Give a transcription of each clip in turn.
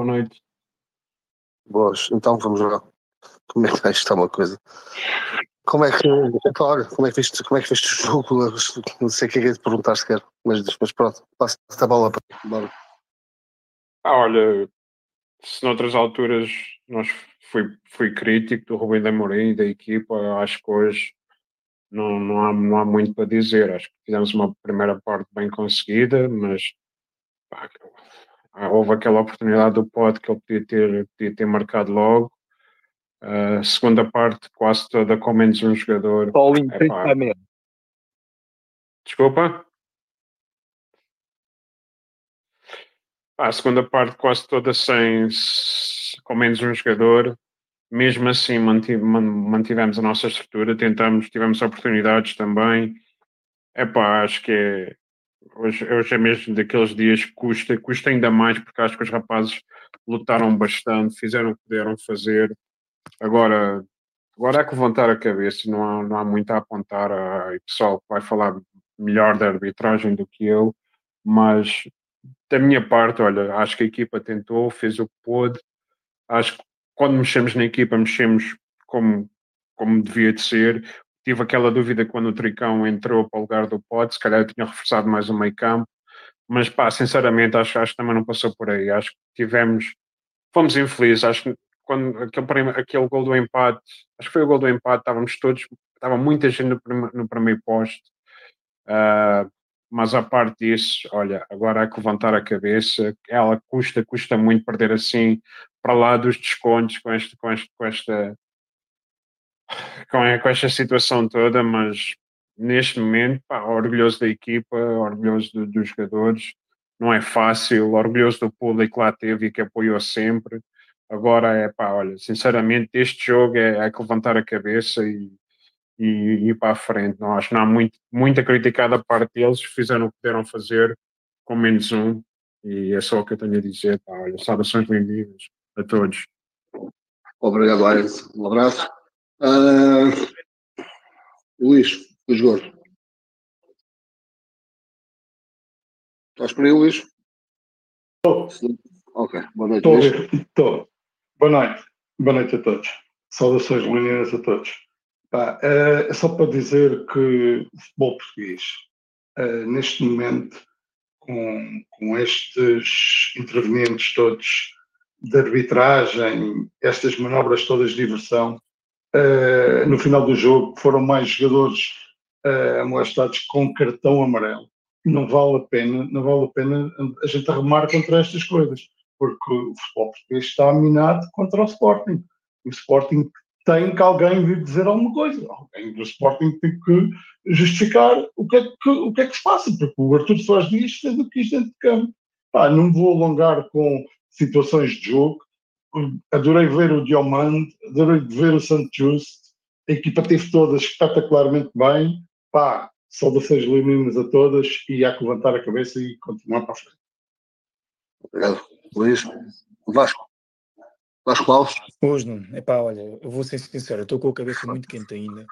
Boa noite. Boas, então vamos lá. Como é que vai estar uma coisa? Como é que, olha, como é que viste, como é que viste o jogo? Não sei o que é que é de perguntar sequer, mas, mas pronto, passa a bola para bora. Ah, olha, se noutras alturas nós fui, fui crítico do Rubem da Amorim e da equipa, acho que hoje não, não, há, não há muito para dizer. Acho que fizemos uma primeira parte bem conseguida, mas pá, houve aquela oportunidade do pote que ele podia ter, podia ter marcado logo. A segunda parte, quase toda com menos um jogador. Em 30 metros. Desculpa? A segunda parte, quase toda sem, com menos um jogador. Mesmo assim, mantivemos a nossa estrutura, tentamos, tivemos oportunidades também. Epá, acho que é, hoje, hoje é mesmo daqueles dias que custa, custa ainda mais porque acho que os rapazes lutaram bastante, fizeram o que puderam fazer. Agora, agora é que levantar a cabeça, não há, não há muito a apontar. A, e pessoal vai falar melhor da arbitragem do que eu, mas da minha parte, olha, acho que a equipa tentou, fez o que pôde. Acho que quando mexemos na equipa, mexemos como, como devia de ser. Tive aquela dúvida quando o Tricão entrou para o lugar do Pote, se calhar tinha reforçado mais o meio campo, mas pá, sinceramente, acho, acho que também não passou por aí. Acho que tivemos, fomos infelizes. Acho que quando aquele, aquele gol do empate, acho que foi o gol do empate, estávamos todos, estava muita gente no, no primeiro posto. Uh, mas a parte disso, olha, agora há que levantar a cabeça, ela custa, custa muito perder assim, para lá dos descontos com, este, com, este, com esta com, com esta situação toda, mas neste momento, pá, orgulhoso da equipa, orgulhoso do, dos jogadores, não é fácil, orgulhoso do público que lá teve e que apoiou sempre, Agora é pá, olha, sinceramente, este jogo é, é que levantar a cabeça e, e, e ir para a frente. Não acho que não há muito, muita crítica da parte deles, fizeram o que puderam fazer com menos um, e é só o que eu tenho a dizer. Pá, olha, saudações bem-vindas a todos. Obrigado, Aires. Um abraço. Uh, Luís, Luís Gordo. Estás por aí, Luís? Estou. Ok, boa noite. Estou. Boa noite, boa noite a todos. Saudações meninas a todos. Pá, é só para dizer que o futebol português, eh, neste momento, com, com estes intervenientes todos de arbitragem, estas manobras todas de diversão, eh, no final do jogo foram mais jogadores molestados com cartão amarelo. Não vale a pena, não vale a pena a gente arrumar contra estas coisas porque o futebol português está minado contra o Sporting. O Sporting tem que alguém vir dizer alguma coisa. Alguém do Sporting tem que justificar o que é que, o que, é que se passa, porque o Artur Soares Dias fez o que quis dentro de campo. Pá, não vou alongar com situações de jogo. Adorei ver o Diomande, adorei ver o Santos Just. A equipa teve todas espetacularmente bem. Pá, saudações leoninas a todas e há que levantar a cabeça e continuar para a frente. Obrigado. Luís, Vasco. Vasco Alves. Hoje não. Epá, olha, eu vou ser sincero, estou com a cabeça muito quente ainda.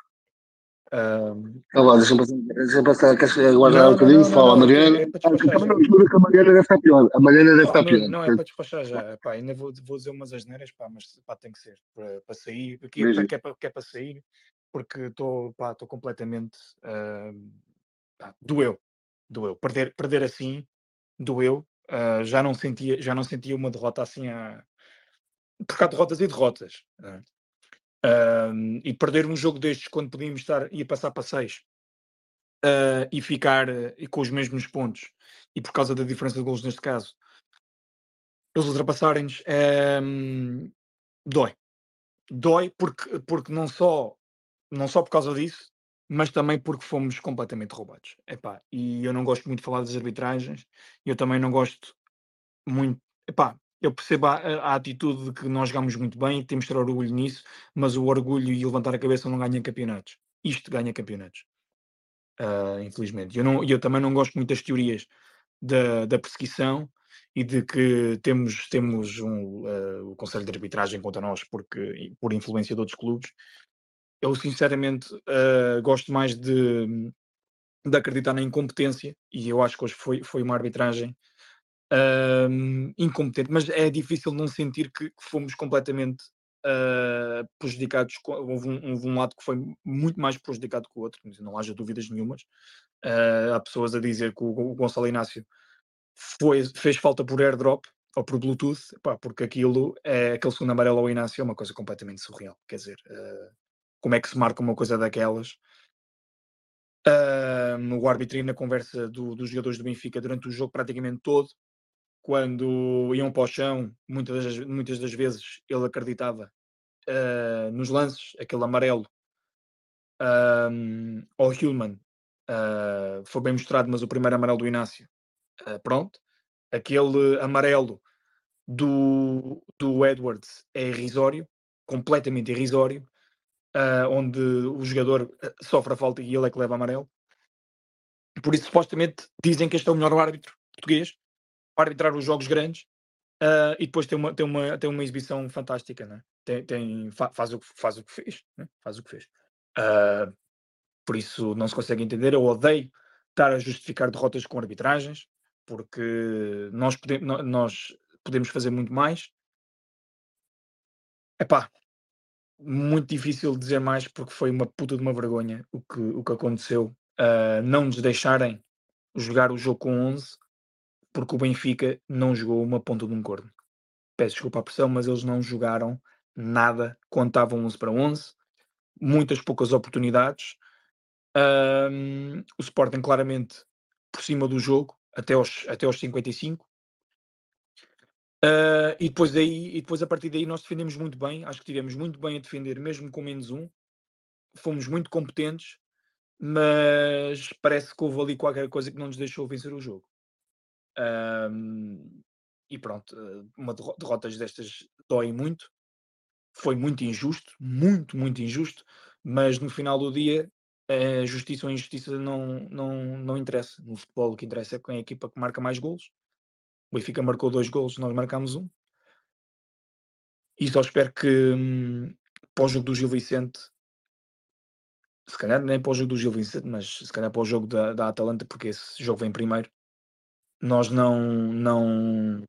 Um... Olá, deixa-me passar, deixa passar queres aguardar um bocadinho? Fala, a Mariana. É, é a Mariana deve estar pior. A Mariana deve estar pior. Não, é para despachar já. Epá, ainda vou, vou dizer umas asneiras, pá, mas pá, tem que ser para, para sair. Aqui é, que é, para, que é para sair, porque estou completamente. Uh, pá, doeu. Doeu. Perder, perder assim, doeu. Uh, já, não sentia, já não sentia uma derrota assim a. Porque há derrotas e derrotas. Uh, e perder um jogo destes quando podíamos estar ia passar para seis uh, e ficar uh, com os mesmos pontos e por causa da diferença de gols neste caso eles ultrapassarem-nos dói dói porque, porque não só não só por causa disso mas também porque fomos completamente roubados. Epá, e eu não gosto muito de falar das arbitragens, eu também não gosto muito. Epá, eu percebo a, a atitude de que nós jogamos muito bem e temos que ter orgulho nisso, mas o orgulho e levantar a cabeça não ganha campeonatos. Isto ganha campeonatos. Uh, infelizmente. Eu, não, eu também não gosto muito das teorias da, da perseguição e de que temos, temos um, uh, o Conselho de Arbitragem contra nós porque, por influência de outros clubes eu sinceramente uh, gosto mais de, de acreditar na incompetência e eu acho que hoje foi, foi uma arbitragem incompetente, mas é difícil não sentir que, que fomos completamente uh, prejudicados. Houve um, houve um, lado que foi muito mais prejudicado que o outro, não haja dúvidas nenhumas. Uh, há pessoas a dizer que o, o Gonçalo Inácio foi, fez falta por airdrop ou por Bluetooth, pá, porque aquilo é aquele segundo amarelo ao Inácio é uma coisa completamente surreal. Quer dizer, uh, como é que se marca uma coisa daquelas? Uh, o árbitro na conversa do, dos jogadores do Benfica durante o jogo praticamente todo, quando iam para o chão, muitas das, muitas das vezes ele acreditava uh, nos lances, aquele amarelo. Um, ao Hillman uh, foi bem mostrado, mas o primeiro amarelo do Inácio, uh, pronto, aquele amarelo do, do Edwards é irrisório, completamente irrisório, onde o jogador sofre a falta e ele é que leva amarelo. Por isso, supostamente, dizem que este é o melhor árbitro português para arbitrar os jogos grandes uh, e depois tem uma, tem uma, tem uma exibição fantástica, né? tem, tem, faz, o, faz o que fez. Né? Faz o que fez. Uh, por isso não se consegue entender. Eu odeio estar a justificar derrotas com arbitragens, porque nós, pode, nós podemos fazer muito mais. Epá, muito difícil dizer mais porque foi uma puta de uma vergonha o que, o que aconteceu. Uh, não nos deixarem jogar o jogo com 11 porque o Benfica não jogou uma ponta de um corno. Peço desculpa a pressão, mas eles não jogaram nada quando estavam 11 para 11, muitas poucas oportunidades. Um, o Sporting claramente por cima do jogo até aos, até aos 55. Uh, e depois daí, e depois a partir daí nós defendemos muito bem, acho que tivemos muito bem a defender, mesmo com menos um. Fomos muito competentes, mas parece que houve ali qualquer coisa que não nos deixou vencer o jogo. Um, e pronto, eh, uma derrotas destas dói muito. Foi muito injusto, muito, muito injusto, mas no final do dia, a justiça ou a injustiça não, não, não interessa. No futebol, o que interessa é quem é a equipa que marca mais golos. O Benfica marcou dois golos, nós marcámos um. E só espero que hum, o jogo do Gil Vicente, se calhar nem o jogo do Gil Vicente, mas se calhar o jogo da, da Atalanta, porque esse jogo vem primeiro, nós não, não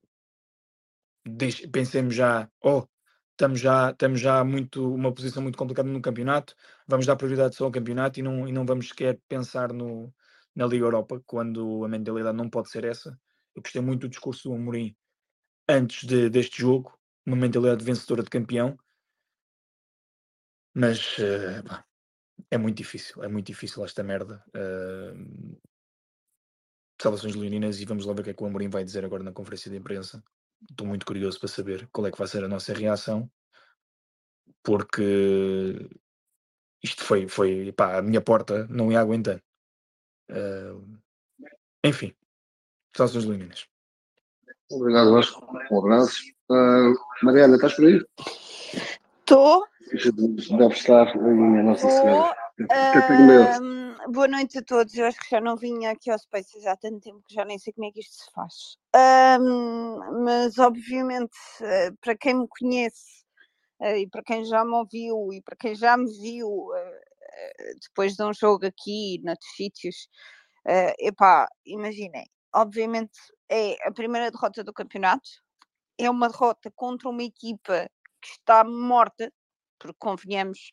pensemos já, oh, estamos já, estamos já muito, uma posição muito complicada no campeonato, vamos dar prioridade só ao campeonato e não, e não vamos sequer pensar no, na Liga Europa, quando a mentalidade não pode ser essa. Eu gostei muito do discurso do Amorim antes de, deste jogo, uma mentalidade vencedora de campeão, mas uh, é muito difícil, é muito difícil esta merda. Uh, salvações leoninas e vamos lá ver o que é que o Amorim vai dizer agora na conferência de imprensa. Estou muito curioso para saber qual é que vai ser a nossa reação, porque isto foi, foi pá, a minha porta não ia aguentando. Uh, enfim, salvações leoninas. Obrigado, Vasco. Um abraço. Uh, Mariana, estás por aí? Estou. Deve estar em Nossa Senhora. Uh, boa noite a todos. Eu acho que já não vinha aqui ao Spaces há tanto tempo que já nem sei como é que isto se faz. Mas, obviamente, uh, para quem me conhece eh, e para quem já me ouviu e para quem já me viu eh, depois de um jogo aqui, noutros sítios, uh, epá, imaginem, obviamente é a primeira derrota do campeonato, é uma derrota contra uma equipa que está morta, porque convenhamos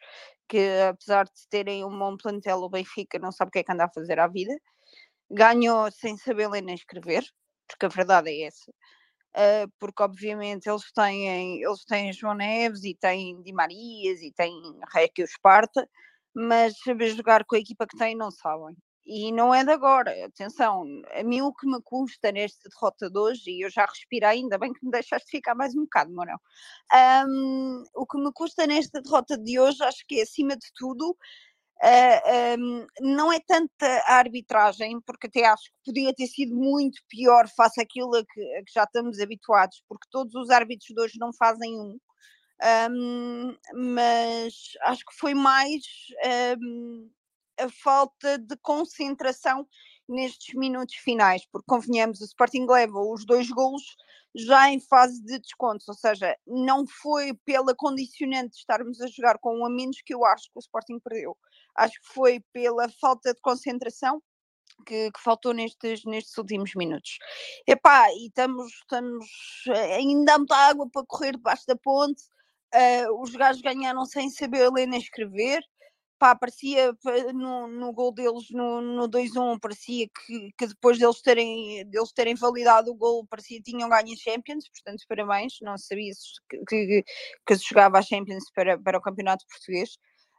que apesar de terem um bom plantel, o Benfica não sabe o que é que anda a fazer à vida. Ganhou sem saber ler nem escrever, porque a verdade é essa. Uh, porque obviamente eles têm, eles têm João Neves e têm Di Marias e têm Reque Esparta, mas saber jogar com a equipa que têm não sabem e não é de agora. Atenção, a mim o que me custa nesta derrota de hoje, e eu já respiro ainda bem que me deixaste ficar mais um bocado, Morão. Um, o que me custa nesta derrota de hoje, acho que é acima de tudo. Uh, ah, um, não é tanta a arbitragem, porque até acho que podia ter sido muito pior face àquilo a que, a que já estamos habituados, porque todos os árbitros de hoje não fazem um. Um, mas acho que foi mais um, a falta de concentração nestes minutos finais, porque convenhamos, o Sporting leva os dois golos já em fase de descontos, ou seja, não foi pela condicionante de estarmos a jogar com um a menos que eu acho que o Sporting perdeu. Acho que foi pela falta de concentração que, que, faltou nestes, nestes últimos minutos. Epá, e estamos, estamos ainda há muita água para correr debaixo da ponte. Uh, os gajos ganharam sem saber ler nem escrever pá, parecia no, no gol deles no, no 2-1, parecia que, que depois deles terem, deles terem validado o gol, parecia que tinham ganho a Champions, portanto, parabéns, não sabia que, que, que se jogava a Champions para, para o Campeonato Português.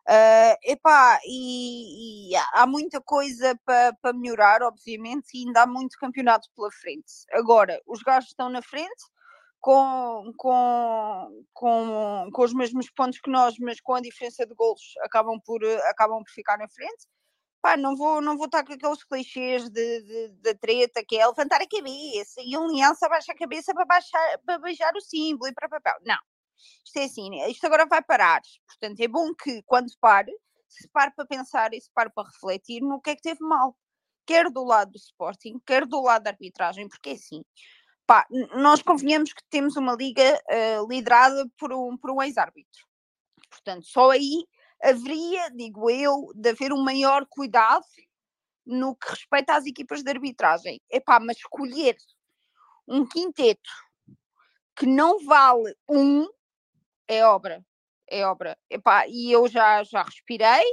Uh, epá, e, e há muita coisa para pa melhorar, obviamente, e ainda há muito campeonato pela frente. Agora, os gajos estão na frente, com, com, com, com os mesmos pontos que nós, mas com a diferença de golos, acabam por, acabam por ficar na frente. Pá, não vou, não vou estar com aqueles clichês de, de treta que é levantar a cabeça e um leão abaixa a cabeça para, baixar, para beijar o símbolo e para papel. Não, isto é assim, isto agora vai parar. Portanto, é bom que quando pare, se pare para pensar e se pare para refletir no que é que teve mal. Quer do lado do Sporting, quer do lado da arbitragem, porque é assim, Pá, nós convenhamos que temos uma liga uh, liderada por um, por um ex-árbitro. Portanto, só aí haveria, digo eu, de haver um maior cuidado no que respeita às equipas de arbitragem. Epá, mas escolher um quinteto que não vale um é obra. É obra. Epá, e eu já, já respirei,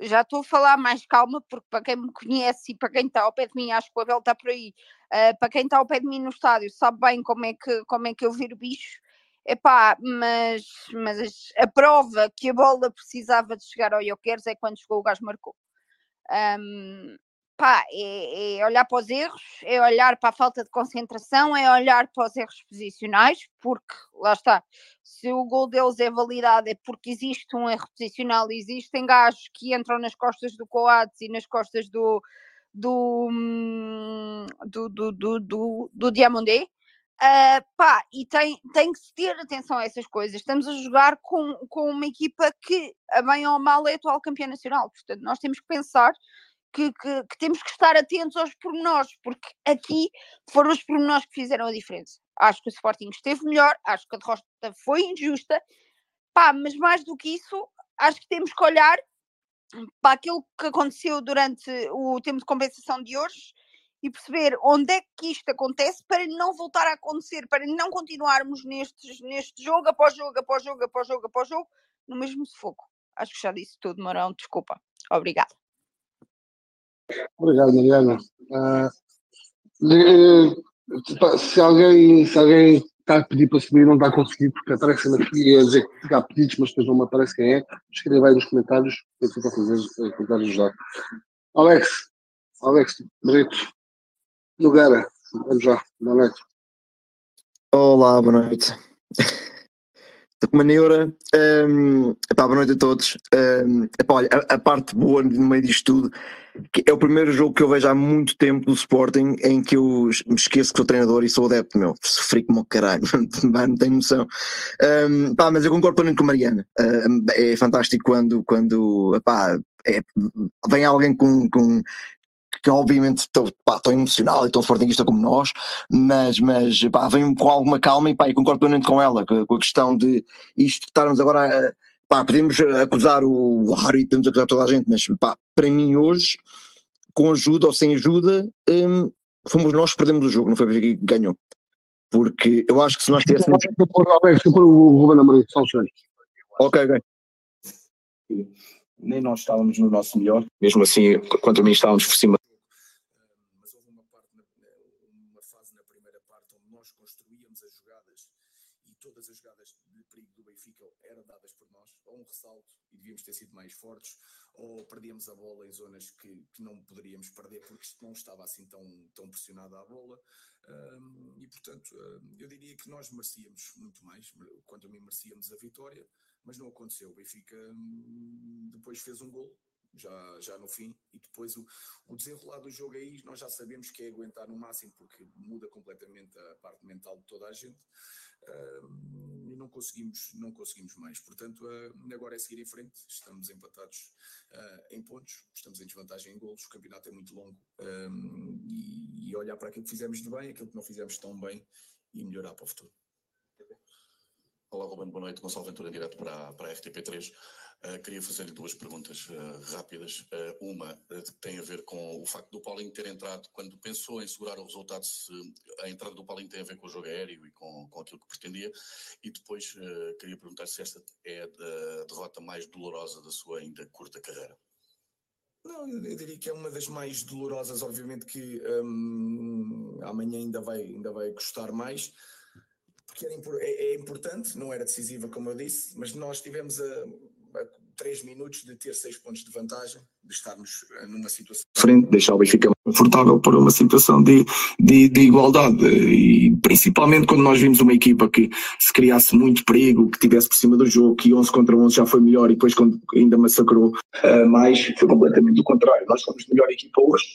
já estou a falar mais calma, porque para quem me conhece e para quem está ao pé de mim, acho que o Abel está por aí, uh, para quem está ao pé de mim no estádio, sabe bem como é que, como é que eu viro bicho. Epá, mas, mas a prova que a bola precisava de chegar ao Ioqueres é quando chegou o gajo marcou. Um, pá, é, é, olhar para os erros, é olhar para a falta de concentração, é olhar para os erros posicionais, porque lá está, se o gol deles é validado é porque existe um erro posicional, existem gajos que entram nas costas do Coates e nas costas do do, hum, do, do, do, do, do Diamondé. Uh, pá, e tem, tem que ter atenção a essas coisas. Estamos a jogar com, com uma equipa que, a bem ou mal, é atual campeã nacional. Portanto, nós temos que pensar que, que, que, temos que estar atentos aos pormenores, porque aqui foram os pormenores que fizeram a diferença. Acho que o Sporting esteve melhor, acho que a derrota foi injusta, pá, mas mais do que isso, acho que temos que olhar para aquilo que aconteceu durante o tempo de compensação de hoje e perceber onde é que isto acontece para não voltar a acontecer, para não continuarmos neste jogo após jogo, após jogo, após jogo, após jogo, no mesmo sufoco. Acho que já disse tudo, Marão, desculpa. Obrigada. Obrigado, Mariana. Uh, se, alguém, se alguém está a pedir para subir e não está a conseguir, porque aparece-me aqui a dizer que há pedidos, mas depois não me aparece quem é, escreva aí nos comentários, eu estou a fazer, eh, tentar ajudar. Alex, Alex, Brito, Nogueira, vamos lá, boa noite. Olá, boa noite. Com uma neura. Um, epá, boa noite a todos. Um, epá, olha, a, a, parte boa no meio disto tudo é o primeiro jogo que eu vejo há muito tempo do Sporting em que eu me esqueço que sou treinador e sou adepto, meu. Sofri como caralho, não tenho noção. Um, pá, mas eu concordo plenamente com a Mariana. É fantástico quando, quando epá, é, vem alguém com, com que obviamente estou tão emocional e tão sportinguista como nós, mas, mas pá, vem com alguma calma e, pá, e concordo plenamente com ela, com, com a questão de isto estarmos agora a, pá, podemos acusar o Harry, podemos acusar toda a gente, mas pá, para mim hoje, com ajuda ou sem ajuda, hum, fomos nós que perdemos o jogo, não foi o que ganhou. Porque eu acho que se nós tivéssemos. Deixa eu pôr o Ruben Amorim, só um segundo. Ok, ok nem nós estávamos no nosso melhor, mesmo assim, quanto a mim, estávamos por cima devíamos ter sido mais fortes, ou perdíamos a bola em zonas que, que não poderíamos perder porque não estava assim tão, tão pressionada a bola. Um, e portanto, um, eu diria que nós merecíamos muito mais, quanto a mim merecíamos a vitória, mas não aconteceu. O Benfica um, depois fez um gol, já, já no fim, e depois o, o desenrolar do jogo aí nós já sabemos que é aguentar no máximo, porque muda completamente a parte mental de toda a gente e não conseguimos, não conseguimos mais. Portanto, uh, agora é seguir em frente. Estamos empatados uh, em pontos, estamos em desvantagem em golos. O campeonato é muito longo e, olhar para aquilo que fizemos de bem, aquilo que não fizemos tão bem e melhorar para o futuro. Olá, Ruben, boa noite. Gonçalo Ventura, direto para, para a RTP3. Uh, queria fazer-lhe duas perguntas uh, rápidas. Uh, uma tem a ver com o facto do Paulinho ter entrado, quando pensou em segurar o resultado, se a entrada do Paulinho tem a ver com o jogo aéreo e com, com aquilo que pretendia. E depois queria perguntar se esta é a derrota mais dolorosa da sua ainda curta carreira. Não, eu diria que é uma das mais dolorosas, obviamente que hum, amanhã ainda vai, ainda vai custar mais porque era, é, é, importante, não era decisiva, como eu disse, mas nós tivemos a, a três minutos de ter seis pontos de vantagem, de estarmos eh, numa situação diferente, deixar o Benfica confortável para uma situação de, de, de, igualdade e principalmente quando nós vimos uma equipa que se criasse muito perigo, que tivesse por cima do jogo, que 11 contra 11 já foi melhor e depois ainda massacrou uh, mais, foi completamente o contrário. Nós fomos melhor equipa hoje,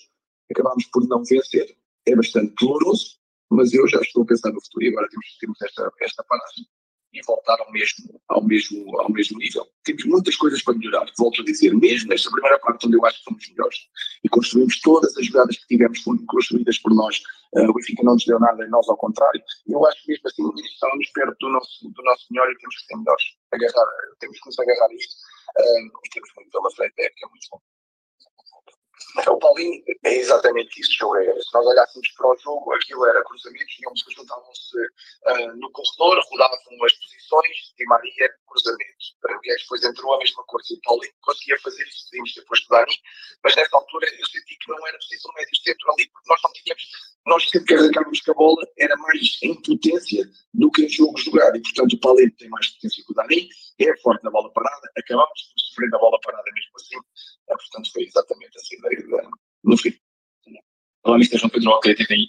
acabámos por não vencer, é bastante doloroso, mas eu já estou a pensar no futuro e agora temos, temos esta, esta paragem. E voltar ao mesmo, ao, mesmo, ao mesmo nível. Temos muitas coisas para melhorar, volto a dizer, mesmo nesta primeira parte onde eu acho que somos melhores. E construímos todas as jogadas que tivemos foram construídas por nós, uh, o Benfica não nos deu nada e nós ao contrário, eu acho que mesmo assim estamos perto do nosso, do nosso melhor e temos que ser melhores, agarrar, temos que nos agarrar a isto. Uh, e temos muito pela frente, é que é muito bom. O Paulinho é exatamente isso, jogo é. Se nós olhássemos para o jogo, aquilo era cruzamentos, digamos que juntavam-se uh, no corredor, rodavam as posições, Di Maria, cruzamento. Aliás, depois entrou a mesma coisa. O Paulinho conseguia fazer isso, podíamos ter posto Dani, mas nessa altura eu senti que não era preciso um médio centro ali, porque nós não tínhamos, nós sempre com a bola, era mais em potência do que em jogo jogado. E portanto o Paulinho tem mais potência que o Dani, é forte na bola parada, acabamos por sofrer na bola parada mesmo assim. É, portanto, foi exatamente ideia de, no fim. Olá, Mr. João Pedro Ok, TVI.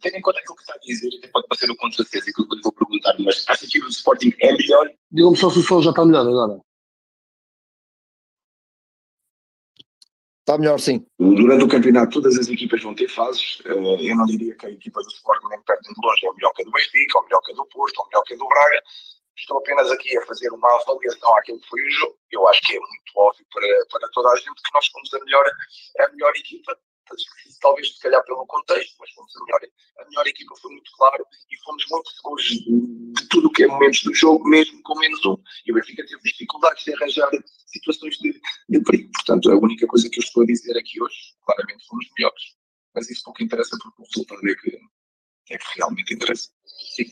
Tendo em conta aquilo que está a dizer, até pode parecer um contrassenso aquilo que eu vou perguntar, mas acha que o Sporting é melhor? Digam-me só se o som já está melhor agora. Está melhor, sim. Durante o campeonato, todas as equipas vão ter fases. Eu não diria que a equipa do Sporting nem perto de longe é melhor que a do Benfica, ou melhor que a do Porto, ou melhor que a do Braga. Estou apenas aqui a fazer uma avaliação àquilo que foi o jogo. Eu acho que é muito óbvio para, para toda a gente que nós fomos a melhor, a melhor equipa. Talvez, se calhar, pelo contexto, mas fomos a melhor, a melhor equipa, foi muito claro e fomos muito seguros de tudo o que é momentos do jogo, mesmo com menos um. E o Benfica teve dificuldades de arranjar situações de, de perigo. Portanto, a única coisa que eu estou a dizer aqui hoje, claramente, fomos melhores. Mas isso pouco interessa, porque o resultado é que, é que realmente interessa. Sim.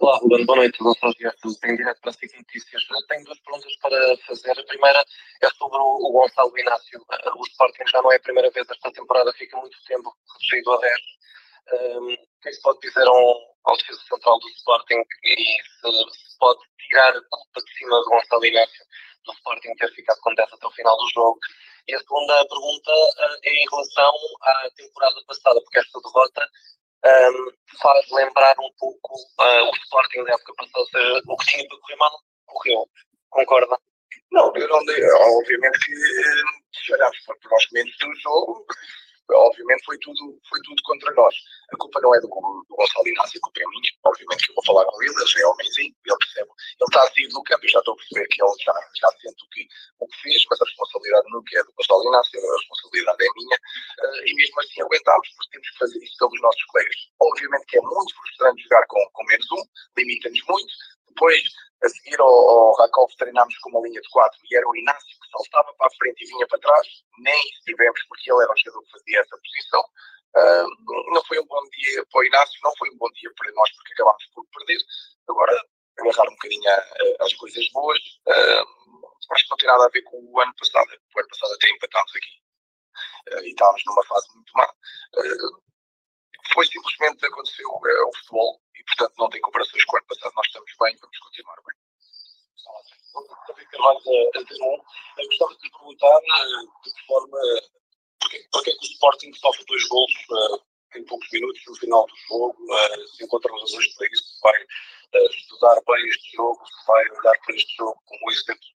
Olá, Ruben, boa noite. Gonçalo Dias, tenho direto para SIC Notícias. Tenho duas perguntas para fazer. A primeira é sobre o Gonçalo Inácio. O Sporting já não é a primeira vez esta temporada, fica muito tempo reduzido a 10. Um, o que é que se pode dizer ao, defesa central do Sporting e se, se pode tirar a culpa de cima do Gonçalo Inácio do Sporting ter ficado com 10 até o final do jogo? E a segunda pergunta uh, é em relação à temporada passada, porque esta derrota um, faz lembrar um pouco uh, o Sporting da época passada, ou seja, o que tinha para correr mal, correu. Concorda? Não, eu não obviamente que se olharmos para os momentos do jogo, obviamente foi tudo, foi tudo contra nós. A culpa não é do, do Gonçalo Inácio, a culpa é minha. Obviamente que eu vou falar com ele, ele já é homenzinho, ele percebe. Ele está a sair do campo, eu já estou a perceber que ele já, já sente o que, o que fez, mas a responsabilidade não é do Gonçalo Inácio, a responsabilidade é minha. Uh, e mesmo assim aguentámos, porque temos que fazer isso pelos nossos colegas. Obviamente que é muito frustrante jogar com, com menos um, limita-nos muito. Depois, a seguir ao, ao Rakov, treinámos com uma linha de quatro e era o Inácio que saltava para a frente e vinha para trás. Nem tivemos, porque ele era o jogador que fazia essa posição. Uh, não foi um bom dia para o Inácio, não foi um bom dia para nós, porque acabámos por perder. Agora, agarrar um bocadinho as coisas boas. Uh, acho que não tem nada a ver com o ano passado. O ano passado até empatámos aqui. Uh, e estávamos numa fase muito má. Uh, foi simplesmente aconteceu uh, o futebol e, portanto, não tem comparações com o ano passado. Nós estamos bem, vamos continuar bem. Gostava de perguntar de que forma, porque, é que o Sporting sofre dois gols em poucos minutos no final do jogo, se encontra razões para isso, vai estudar bem este jogo, vai olhar para este jogo como exemplo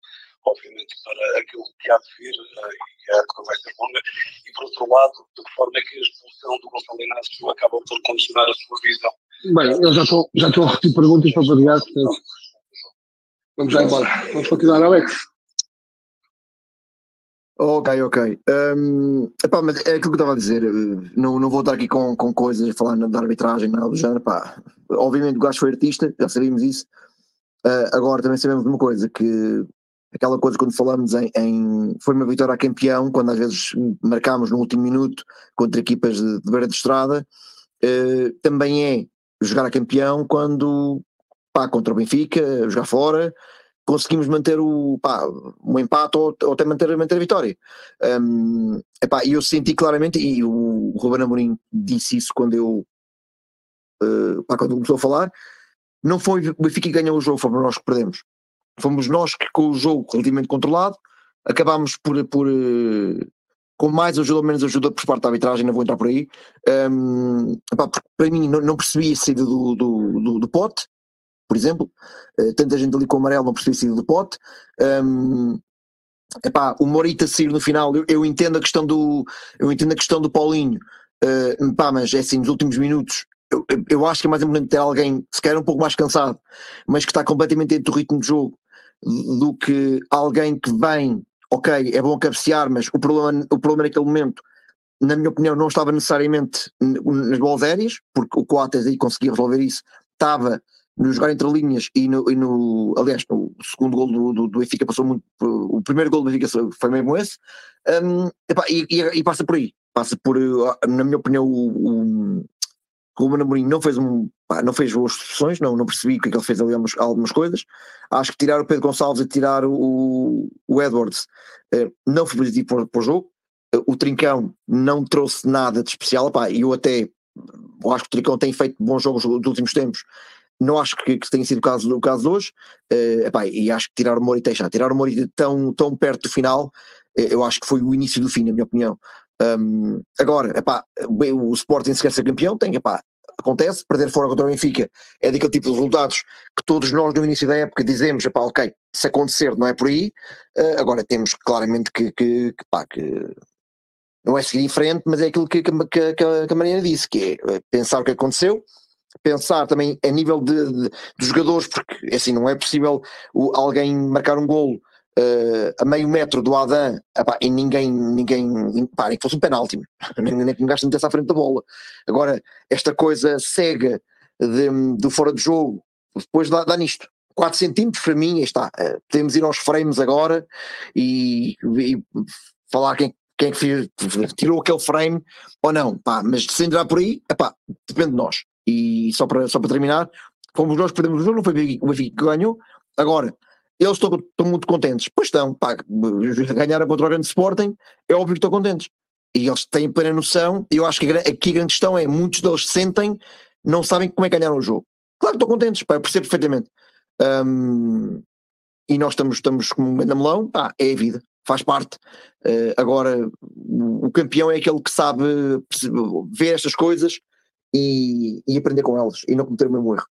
obviamente, para aquilo que há de vir uh, e a época vai ser longa, e por outro lado, de que forma é que a expulsão do Gonçalo Inácio acaba por condicionar a sua visão? Bem, eu já estou já estou a repetir perguntas para variar, portanto, vamos já embora. Vamos continuar, Alex. Ok, ok. Um, epá, mas é aquilo que eu estava a dizer. Não, não vou estar aqui com, com coisas, falando da arbitragem, nada do género. Pá. Obviamente o gajo foi artista, já sabíamos isso. Uh, agora também sabemos uma coisa, que aquela coisa quando falamos em, em, foi uma vitória a campeão, quando às vezes marcámos no último minuto contra equipas de, de beira de estrada, uh, também é jogar a campeão quando pá, contra o Benfica, jogar fora, conseguimos manter o, pá, um empate ou, ou, até manter, manter a vitória. Um, eu senti claramente, e o, Ruben Amorim disse isso quando eu uh, pá, quando começou a falar, não foi o Benfica que ganhou o jogo, fomos nós que perdemos. Fomos nós que, com o jogo relativamente controlado, acabámos por, por uh, com mais ajuda ou menos ajuda por parte da arbitragem, não vou entrar por aí. Um, para mim, não, não, percebi a saída do, do, do, do pote, por exemplo. Uh, tanta gente ali com o amarelo não percebi a saída do pote. Um, epá, o Morita sair no final, eu, eu, entendo a questão do eu entendo a questão do Paulinho, uh, mas é assim, nos últimos minutos eu, eu acho que é mais importante ter alguém, se calhar um pouco mais cansado, mas que está completamente dentro do ritmo de jogo, do que alguém que vem, ok, é bom cabecear, mas o problema, o problema naquele momento, na minha opinião, não estava necessariamente nas bolas aéreas, porque o Coates aí conseguia resolver isso, estava no jogar entre linhas e no, e no aliás, no segundo gol do, do, do passou muito, o primeiro gol do Benfica foi mesmo esse, um, epá, e, e, e, passa por aí, passa por, na minha opinião, o, o Ruben Amorim não fez um pá, não fez boas soluções, não, não percebi que ele fez ali algumas, algumas coisas. Acho que tirar o Pedro Gonçalves e tirar o, o Edwards eh, não foi positivo para, o jogo. o Trincão não trouxe nada de especial, pá, eu até eu acho que o Trincão tem feito bons jogos dos últimos tempos. Não acho que, que tenha sido o caso, o caso de hoje, eh, epá, e acho que tirar o Morita, tirar o Morita tão, tão perto do final, eh, eu acho que foi o início do fim, na minha opinião. Um, agora, epá, o Sporting se quer ser campeão, tem, epá, acontece, perder fora contra o Benfica é daquele tipo de resultados que todos nós no início da época dizemos, epá, ok, se acontecer não é por aí, uh, agora temos claramente que, que, que, que não é seguir em frente, mas é aquilo que, que, que, que a Mariana disse, que é eh, pensar o que aconteceu, pensar também a nível de, de, dos jogadores, porque assim não é possível o, alguém marcar um golo uh, a meio metro do Adam epá, e ninguém, ninguém pá, que fosse um penalti, nem, nem que um gajo metesse à frente da bola. Agora, esta coisa cega de, do fora de jogo, depois dá, dá nisto. 4 centímetros para mim, está. Uh, podemos ir aos frames agora e, e falar quem, quem é que tirou aquele frame ou não, pá, mas se entrar por aí, epá, depende de nós. E só para, só para terminar, fomos nós que perdemos o jogo, não foi o Benfica que ganhou. Agora, eles estão, estão muito contentes. Pois estão, pá, ganharam contra o grande Sporting, é óbvio que estão contentes. E eles têm plena noção, e eu acho que aqui a grande questão é, muitos deles sentem, não sabem como é que ganharam o jogo. Claro que estão contentes, pá, eu percebo perfeitamente. Um, e nós estamos, estamos como um melão, pá, é a vida, faz parte. Uh, agora, o campeão é aquele que sabe ver estas coisas e, e aprender com elas, e não cometer o mesmo erro.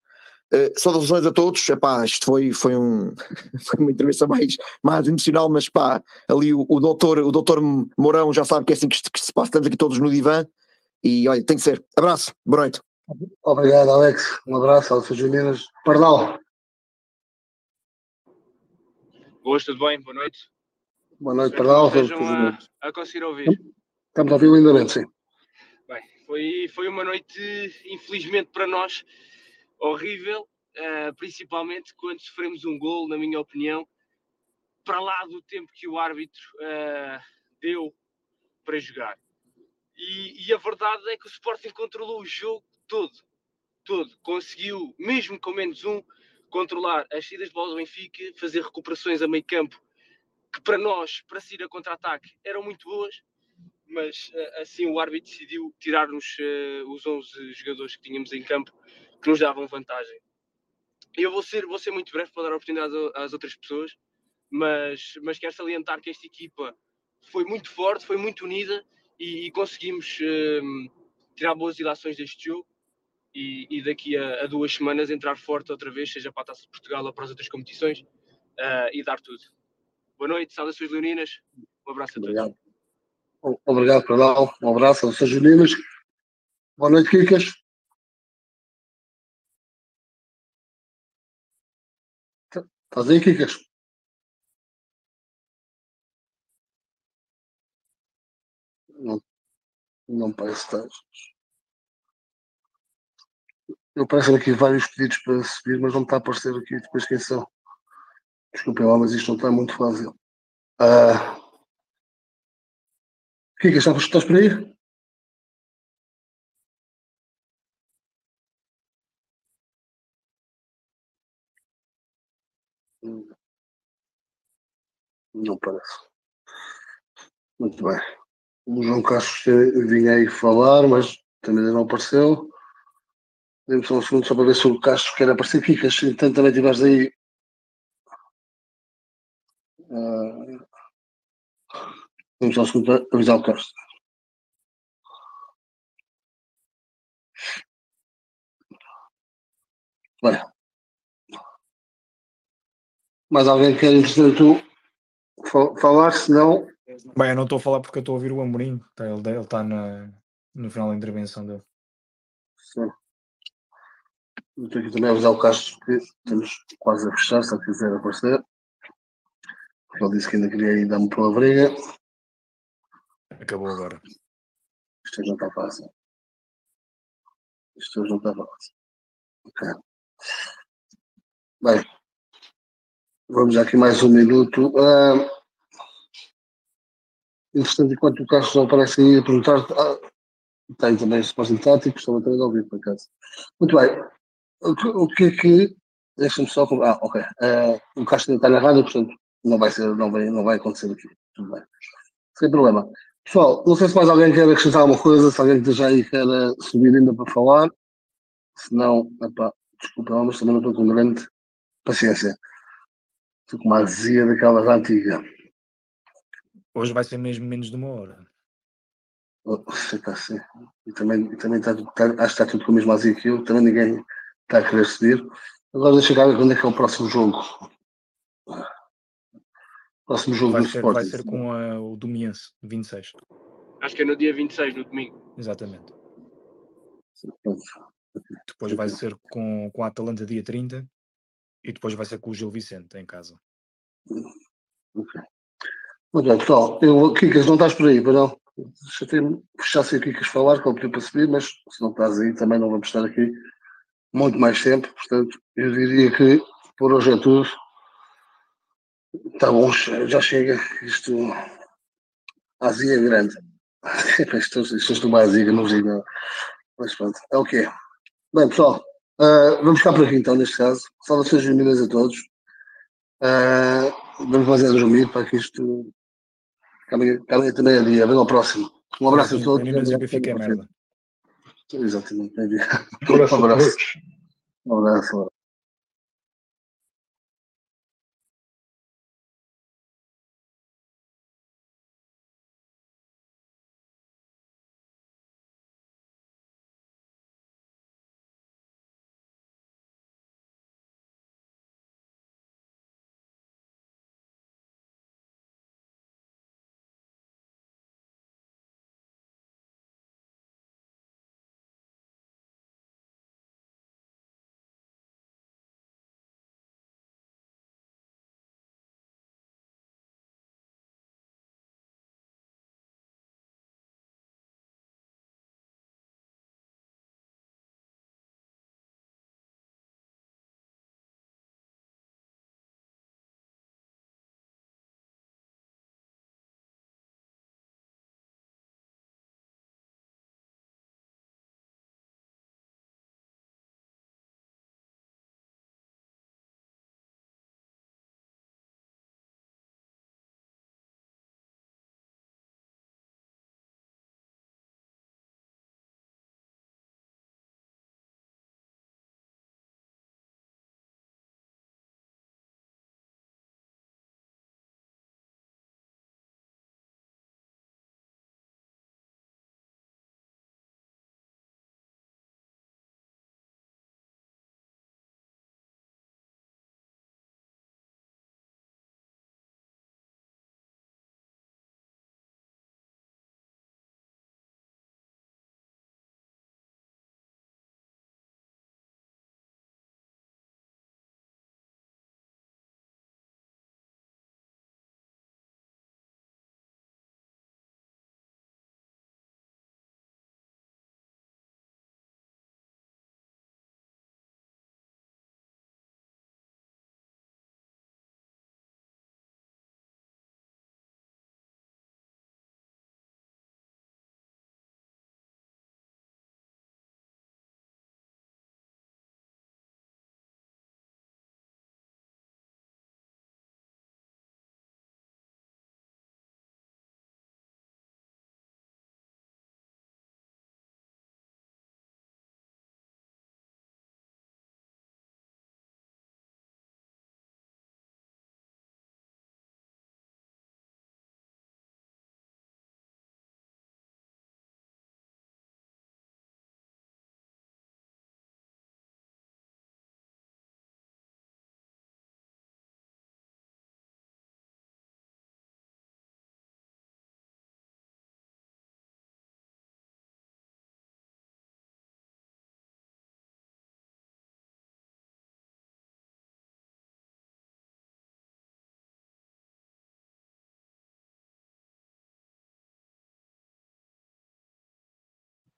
Uh, saudações a todos. Epá, isto foi, foi, um, foi uma entrevista mais, mais emocional, mas pá, ali o, o, doutor, o doutor Mourão já sabe que é assim que, que se passa, estamos aqui todos no divã e olha, tem que ser. Abraço, boa noite. Obrigado, Alex. Um abraço aos Julinas. Pardal. Boas, tudo bem? Boa noite. Boa noite, Pardal. A, a conseguir ouvir. Estamos a ouvir lindamente, sim. Bem, foi, foi uma noite, infelizmente para nós, horrível, uh, principalmente quando sofremos um gol, na minha opinião, para lá do tempo que o árbitro uh, deu para jogar. E, e, a verdade é que o Sporting controlou o jogo todo, todo. Conseguiu, mesmo com menos um, controlar as saídas de bola do Benfica, fazer recuperações a meio campo, que para nós, para sair a contra-ataque, eram muito boas, mas uh, assim o árbitro decidiu tirar-nos uh, os 11 jogadores que tínhamos em campo que nos davam vantagem. Eu vou ser, vou ser muito breve para dar oportunidade às outras pessoas, mas, mas quero salientar que esta equipa foi muito forte, foi muito unida e, e conseguimos um, tirar boas ilações deste jogo e, e daqui a, a, duas semanas entrar forte outra vez, seja para a Taça de Portugal ou para as outras competições uh, e dar tudo. Boa noite, saudações leoninas, um abraço a Obrigado. todos. Obrigado, Pernal. Um abraço, saudações leoninas. Boa noite, Kikas. Estás aí, Kikas? Não, não parece estar. Eu aparecem aqui vários pedidos para subir, mas não está a aparecer aqui depois quem são. Desculpem lá, mas isto não está muito fácil. Ah, Kika, estás, por aí? Hum. Não parece. Muito bem. O João Castro vinha aí falar, mas também não apareceu. Dê-me só um segundo só para ver se o Castro quer aparecer. Kikas, então também estiveres aí. Uh, só um segundo para avisar o Castro. Bem. Mais alguém quer entretanto falar? Se não. Bem, eu não estou a falar porque eu estou a ouvir o Amorim. Tá, ele está no final da intervenção dele. Sim. Eu tenho aqui também a avisar o Castro que estamos quase a fechar, se ele quiser aparecer. Ele disse que ainda queria ir dar-me palavrinha. Acabou agora. Isto hoje não está fácil. Isto hoje não está fácil. Ok. Bem, vamos aqui mais um minuto. Uh, interessante, enquanto o não aparece aí a perguntar, ah, tem também suporte tático, estou a ter a ouvir por acaso. Muito bem. O que, o que é que. Deixa-me só. Ah, ok. Uh, o Castro está na rádio, portanto, não vai, ser, não, vai, não vai acontecer aqui. Tudo bem. Sem problema. Pessoal, não sei se mais alguém quer acrescentar alguma coisa, se alguém esteja aí quer subir ainda para falar. Se não, desculpa, mas também não estou com grande paciência. Estou com uma azia daquelas antiga. Hoje vai ser mesmo menos de uma hora. Oh, está assim. E também, e também está, está, acho que está tudo com a mesma azia que eu, também ninguém está a querer subir. Agora deixa eu ver quando é que é o próximo jogo. Próximo jogo vai do ser, Sporting. Vai ser com a, o Domiense, 26. Acho que é no dia 26, no domingo. Exatamente. Depois vai ser com, com a Atalanta dia 30 e depois vai ser com o Gil Vicente em casa. Ok. Muito pessoal. Eu, Kikas, não estás por aí, para não? Deixa-me fechar se o Kikas falar, que ele pediu para subir, mas se não estás aí também não vamos estar aqui muito mais tempo. Portanto, eu diria que por hoje é tudo. Está bom, já chega. Isto. Azia é grande. isto, isto é uma azia, não digo. Mas pronto, é o que é. Bem, pessoal, uh, vamos ficar por aqui então, neste caso. Saudações bem-vindas a todos. Uh, vamos fazer a dormir para que isto. Caminha também a dia. Venha ao próximo. Um abraço a todos. É merda. Exatamente. Um abraço. Um abraço.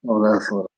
Um abraço.